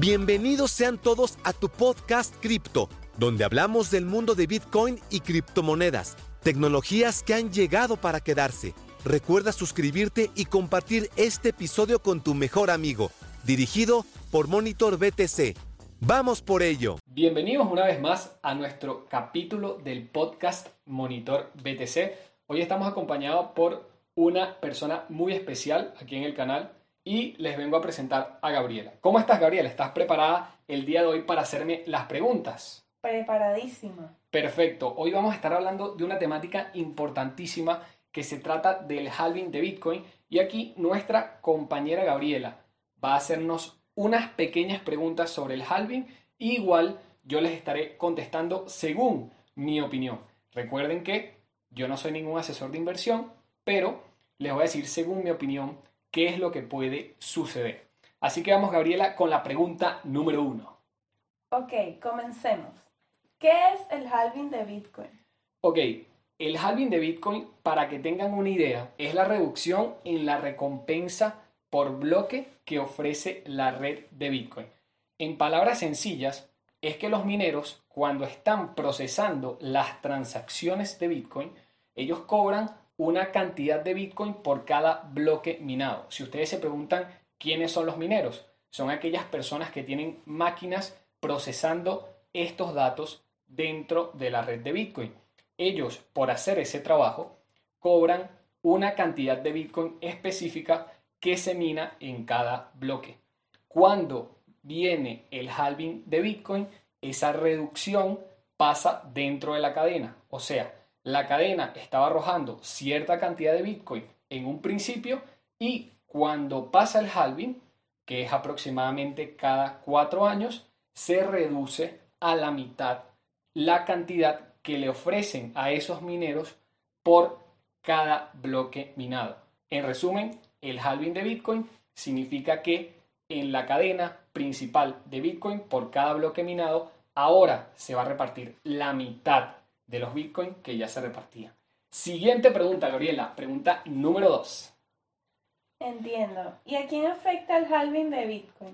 Bienvenidos sean todos a tu podcast Cripto, donde hablamos del mundo de Bitcoin y criptomonedas, tecnologías que han llegado para quedarse. Recuerda suscribirte y compartir este episodio con tu mejor amigo, dirigido por Monitor BTC. Vamos por ello. Bienvenidos una vez más a nuestro capítulo del podcast Monitor BTC. Hoy estamos acompañados por una persona muy especial aquí en el canal y les vengo a presentar a Gabriela. ¿Cómo estás, Gabriela? ¿Estás preparada el día de hoy para hacerme las preguntas? Preparadísima. Perfecto. Hoy vamos a estar hablando de una temática importantísima que se trata del halving de Bitcoin y aquí nuestra compañera Gabriela va a hacernos unas pequeñas preguntas sobre el halving y igual yo les estaré contestando según mi opinión. Recuerden que yo no soy ningún asesor de inversión, pero les voy a decir según mi opinión qué es lo que puede suceder. Así que vamos, Gabriela, con la pregunta número uno. Ok, comencemos. ¿Qué es el halving de Bitcoin? Ok, el halving de Bitcoin, para que tengan una idea, es la reducción en la recompensa por bloque que ofrece la red de Bitcoin. En palabras sencillas, es que los mineros, cuando están procesando las transacciones de Bitcoin, ellos cobran una cantidad de Bitcoin por cada bloque minado. Si ustedes se preguntan quiénes son los mineros, son aquellas personas que tienen máquinas procesando estos datos dentro de la red de Bitcoin. Ellos, por hacer ese trabajo, cobran una cantidad de Bitcoin específica que se mina en cada bloque. Cuando viene el halving de Bitcoin, esa reducción pasa dentro de la cadena. O sea, la cadena estaba arrojando cierta cantidad de Bitcoin en un principio y cuando pasa el halving, que es aproximadamente cada cuatro años, se reduce a la mitad la cantidad que le ofrecen a esos mineros por cada bloque minado. En resumen, el halving de Bitcoin significa que en la cadena principal de Bitcoin por cada bloque minado ahora se va a repartir la mitad de los Bitcoin que ya se repartían. Siguiente pregunta, Gabriela. Pregunta número 2. Entiendo. ¿Y a quién afecta el halving de Bitcoin?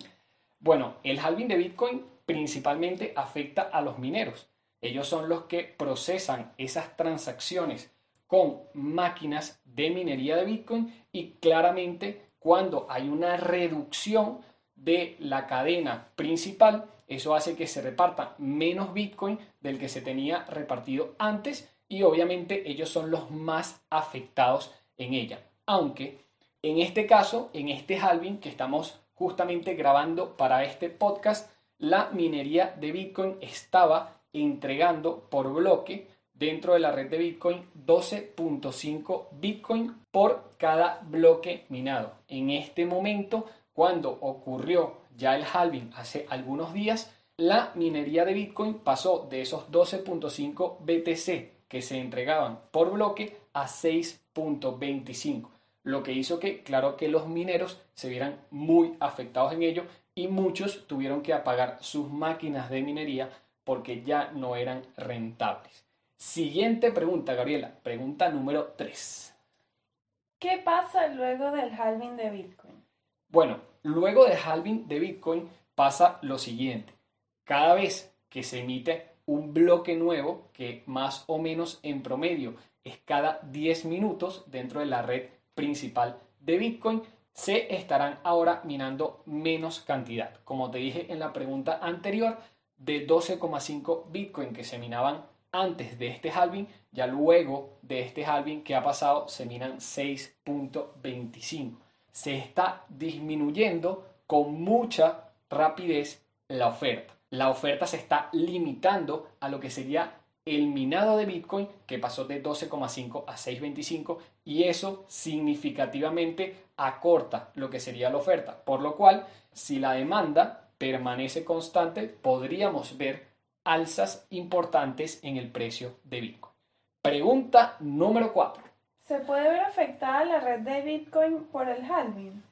Bueno, el halving de Bitcoin principalmente afecta a los mineros. Ellos son los que procesan esas transacciones con máquinas de minería de Bitcoin y claramente cuando hay una reducción de la cadena principal, eso hace que se reparta menos Bitcoin del que se tenía repartido antes y obviamente ellos son los más afectados en ella. Aunque en este caso, en este halving que estamos justamente grabando para este podcast, la minería de Bitcoin estaba entregando por bloque dentro de la red de Bitcoin 12.5 Bitcoin por cada bloque minado. En este momento, cuando ocurrió ya el halving hace algunos días, la minería de Bitcoin pasó de esos 12.5 BTC que se entregaban por bloque a 6.25, lo que hizo que, claro que los mineros se vieran muy afectados en ello y muchos tuvieron que apagar sus máquinas de minería porque ya no eran rentables. Siguiente pregunta, Gabriela. Pregunta número 3. ¿Qué pasa luego del halving de Bitcoin? Bueno, luego del halving de Bitcoin pasa lo siguiente. Cada vez que se emite un bloque nuevo, que más o menos en promedio es cada 10 minutos dentro de la red principal de Bitcoin, se estarán ahora minando menos cantidad. Como te dije en la pregunta anterior, de 12,5 Bitcoin que se minaban antes de este halving, ya luego de este halving que ha pasado se minan 6.25. Se está disminuyendo con mucha rapidez la oferta. La oferta se está limitando a lo que sería el minado de Bitcoin que pasó de 12,5 a 6,25 y eso significativamente acorta lo que sería la oferta. Por lo cual, si la demanda permanece constante, podríamos ver alzas importantes en el precio de Bitcoin. Pregunta número 4. ¿Se puede ver afectada la red de Bitcoin por el halving?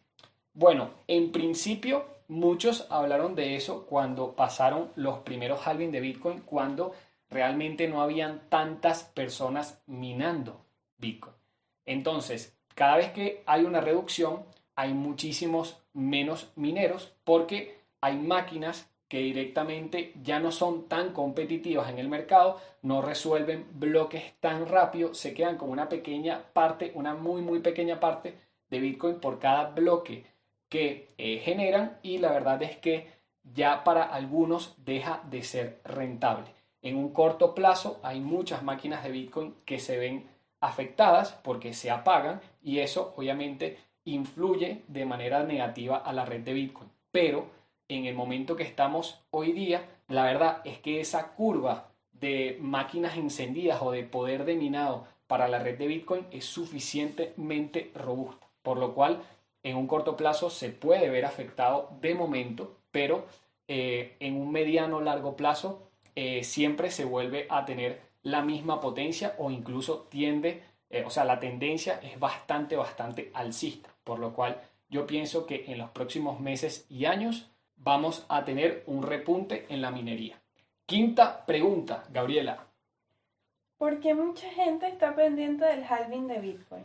Bueno, en principio muchos hablaron de eso cuando pasaron los primeros halving de Bitcoin, cuando realmente no habían tantas personas minando Bitcoin. Entonces, cada vez que hay una reducción, hay muchísimos menos mineros porque hay máquinas que directamente ya no son tan competitivas en el mercado, no resuelven bloques tan rápido, se quedan con una pequeña parte, una muy muy pequeña parte de Bitcoin por cada bloque que eh, generan y la verdad es que ya para algunos deja de ser rentable. En un corto plazo hay muchas máquinas de Bitcoin que se ven afectadas porque se apagan y eso obviamente influye de manera negativa a la red de Bitcoin. Pero en el momento que estamos hoy día, la verdad es que esa curva de máquinas encendidas o de poder de minado para la red de Bitcoin es suficientemente robusta, por lo cual en un corto plazo se puede ver afectado de momento, pero eh, en un mediano largo plazo eh, siempre se vuelve a tener la misma potencia o incluso tiende, eh, o sea, la tendencia es bastante, bastante alcista, por lo cual yo pienso que en los próximos meses y años vamos a tener un repunte en la minería. Quinta pregunta, Gabriela. ¿Por qué mucha gente está pendiente del halving de Bitcoin?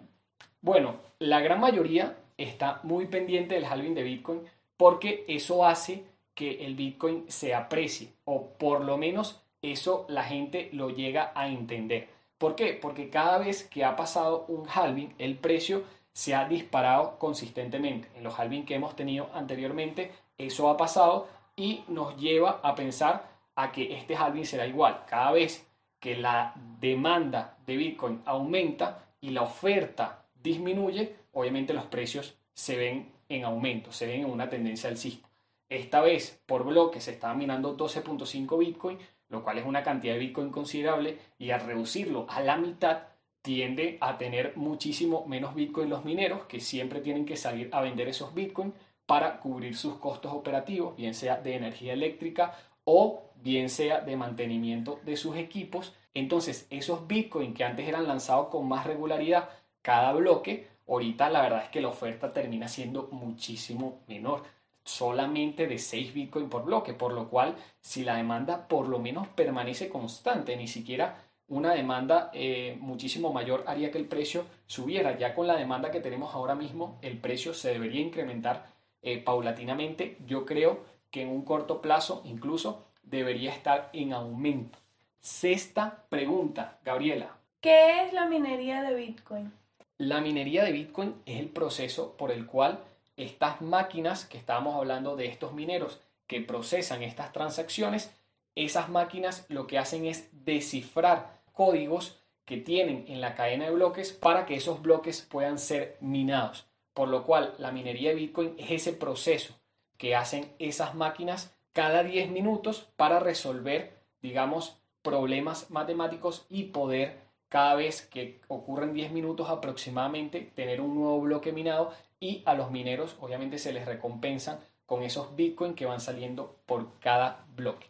Bueno, la gran mayoría está muy pendiente del halving de Bitcoin porque eso hace que el Bitcoin se aprecie o por lo menos eso la gente lo llega a entender. ¿Por qué? Porque cada vez que ha pasado un halving, el precio se ha disparado consistentemente. En los halving que hemos tenido anteriormente, eso ha pasado y nos lleva a pensar a que este halving será igual. Cada vez que la demanda de Bitcoin aumenta y la oferta disminuye, obviamente los precios se ven en aumento, se ven en una tendencia alcista. Esta vez por bloque se está minando 12.5 Bitcoin, lo cual es una cantidad de Bitcoin considerable y al reducirlo a la mitad tiende a tener muchísimo menos Bitcoin los mineros que siempre tienen que salir a vender esos Bitcoin para cubrir sus costos operativos, bien sea de energía eléctrica o bien sea de mantenimiento de sus equipos. Entonces, esos Bitcoin que antes eran lanzados con más regularidad cada bloque, ahorita la verdad es que la oferta termina siendo muchísimo menor solamente de 6 Bitcoin por bloque, por lo cual si la demanda por lo menos permanece constante, ni siquiera una demanda eh, muchísimo mayor haría que el precio subiera. Ya con la demanda que tenemos ahora mismo, el precio se debería incrementar eh, paulatinamente, yo creo que en un corto plazo incluso debería estar en aumento. Sexta pregunta, Gabriela. ¿Qué es la minería de Bitcoin? La minería de Bitcoin es el proceso por el cual estas máquinas que estábamos hablando de estos mineros que procesan estas transacciones, esas máquinas lo que hacen es descifrar códigos que tienen en la cadena de bloques para que esos bloques puedan ser minados. Por lo cual la minería de Bitcoin es ese proceso que hacen esas máquinas cada 10 minutos para resolver, digamos, problemas matemáticos y poder cada vez que ocurren 10 minutos aproximadamente tener un nuevo bloque minado y a los mineros obviamente se les recompensan con esos Bitcoin que van saliendo por cada bloque.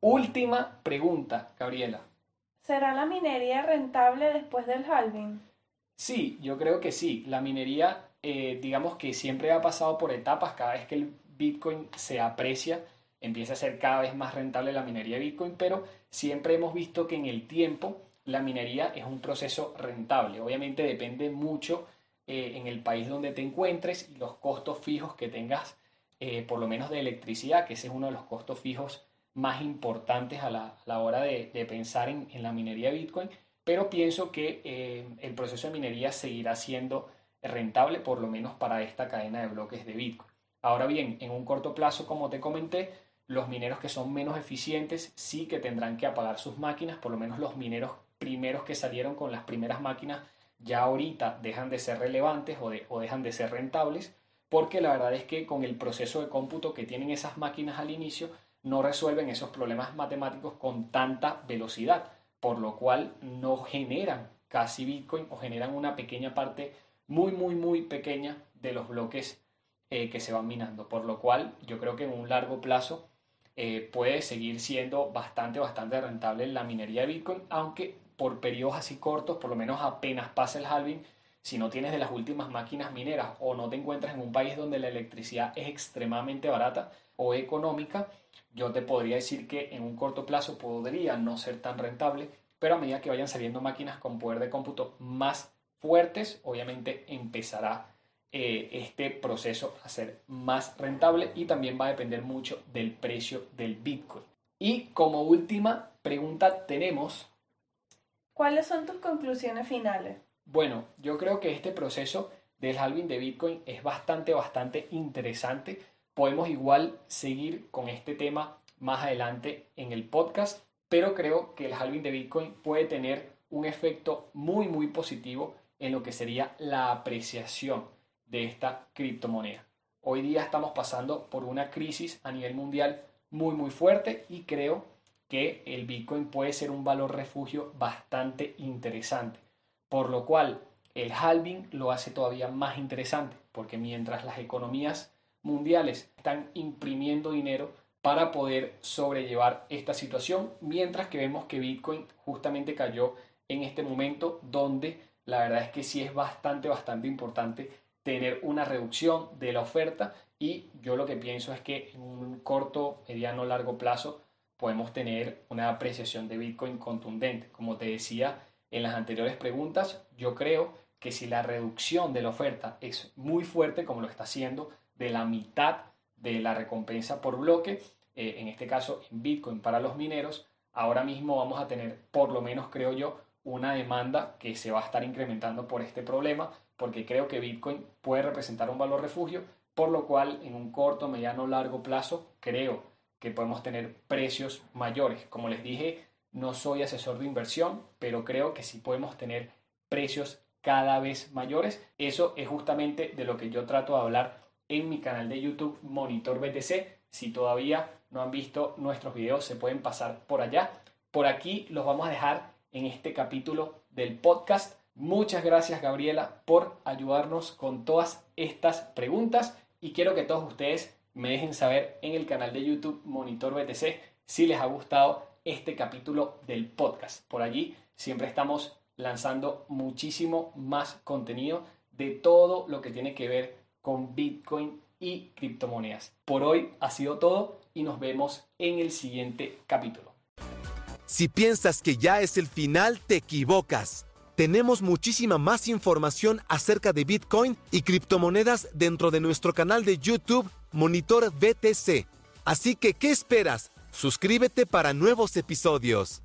Última pregunta, Gabriela. ¿Será la minería rentable después del halving? Sí, yo creo que sí. La minería eh, digamos que siempre ha pasado por etapas, cada vez que el Bitcoin se aprecia, empieza a ser cada vez más rentable la minería de Bitcoin, pero siempre hemos visto que en el tiempo la minería es un proceso rentable. Obviamente depende mucho eh, en el país donde te encuentres y los costos fijos que tengas, eh, por lo menos de electricidad, que ese es uno de los costos fijos más importantes a la, hora de, pensar en, la minería de Bitcoin, pero pienso que el proceso de minería seguirá siendo rentable, por lo menos para esta cadena de bloques de Bitcoin. Ahora bien, en un corto plazo, como te comenté, los mineros que son menos eficientes sí que tendrán que apagar sus máquinas, por lo menos los mineros primeros que salieron con las primeras máquinas ya ahorita dejan de ser relevantes o, o dejan de ser rentables, porque la verdad es que con el proceso de cómputo que tienen esas máquinas al inicio, no resuelven esos problemas matemáticos con tanta velocidad, por lo cual no generan casi Bitcoin o generan una pequeña parte muy, muy, muy pequeña de los bloques eh, que se van minando, por lo cual yo creo que en un largo plazo eh, puede seguir siendo bastante, bastante rentable la minería de Bitcoin, aunque por periodos así cortos, por lo menos apenas pasa el halving, si no tienes de las últimas máquinas mineras o no te encuentras en un país donde la electricidad es extremadamente barata o económica, yo te podría decir que en un corto plazo podría no ser tan rentable, pero a medida que vayan saliendo máquinas con poder de cómputo más fuertes, obviamente empezará eh, este proceso a ser más rentable y también va a depender mucho del precio del Bitcoin. Y como última pregunta tenemos... ¿Cuáles son tus conclusiones finales? Bueno, yo creo que este proceso del halving de Bitcoin es bastante, bastante interesante. Podemos igual seguir con este tema más adelante en el podcast, pero creo que el halving de Bitcoin puede tener un efecto muy, muy positivo en lo que sería la apreciación de esta criptomoneda. Hoy día estamos pasando por una crisis a nivel mundial muy, muy fuerte y creo que el Bitcoin puede ser un valor refugio bastante interesante. Por lo cual, el halving lo hace todavía más interesante, porque mientras las economías mundiales están imprimiendo dinero, para poder sobrellevar esta situación, mientras que vemos que Bitcoin justamente cayó en este momento donde la verdad es que sí es bastante, bastante importante tener una reducción de la oferta y yo lo que pienso es que en un corto, mediano, largo plazo podemos tener una apreciación de Bitcoin contundente. Como te decía en las anteriores preguntas, yo creo que si la reducción de la oferta es muy fuerte, como lo está haciendo, de la mitad de la recompensa por bloque, eh, en este caso en Bitcoin para los mineros, ahora mismo vamos a tener, por lo menos creo yo, una demanda que se va a estar incrementando por este problema, porque creo que Bitcoin puede representar un valor refugio, por lo cual en un corto, mediano, largo plazo creo que podemos tener precios mayores. Como les dije, no soy asesor de inversión, pero creo que sí podemos tener precios cada vez mayores. Eso es justamente de lo que yo trato de hablar en mi canal de YouTube Monitor BTC. Si todavía no han visto nuestros videos, se pueden pasar por allá. Por aquí los vamos a dejar en este capítulo del podcast. Muchas gracias Gabriela por ayudarnos con todas estas preguntas y quiero que todos ustedes me dejen saber en el canal de YouTube Monitor BTC si les ha gustado este capítulo del podcast. Por allí siempre estamos lanzando muchísimo más contenido de todo lo que tiene que ver con Bitcoin y criptomonedas. Por hoy ha sido todo y nos vemos en el siguiente capítulo. Si piensas que ya es el final, te equivocas. Tenemos muchísima más información acerca de Bitcoin y criptomonedas dentro de nuestro canal de YouTube Monitor BTC. Así que, ¿qué esperas? Suscríbete para nuevos episodios.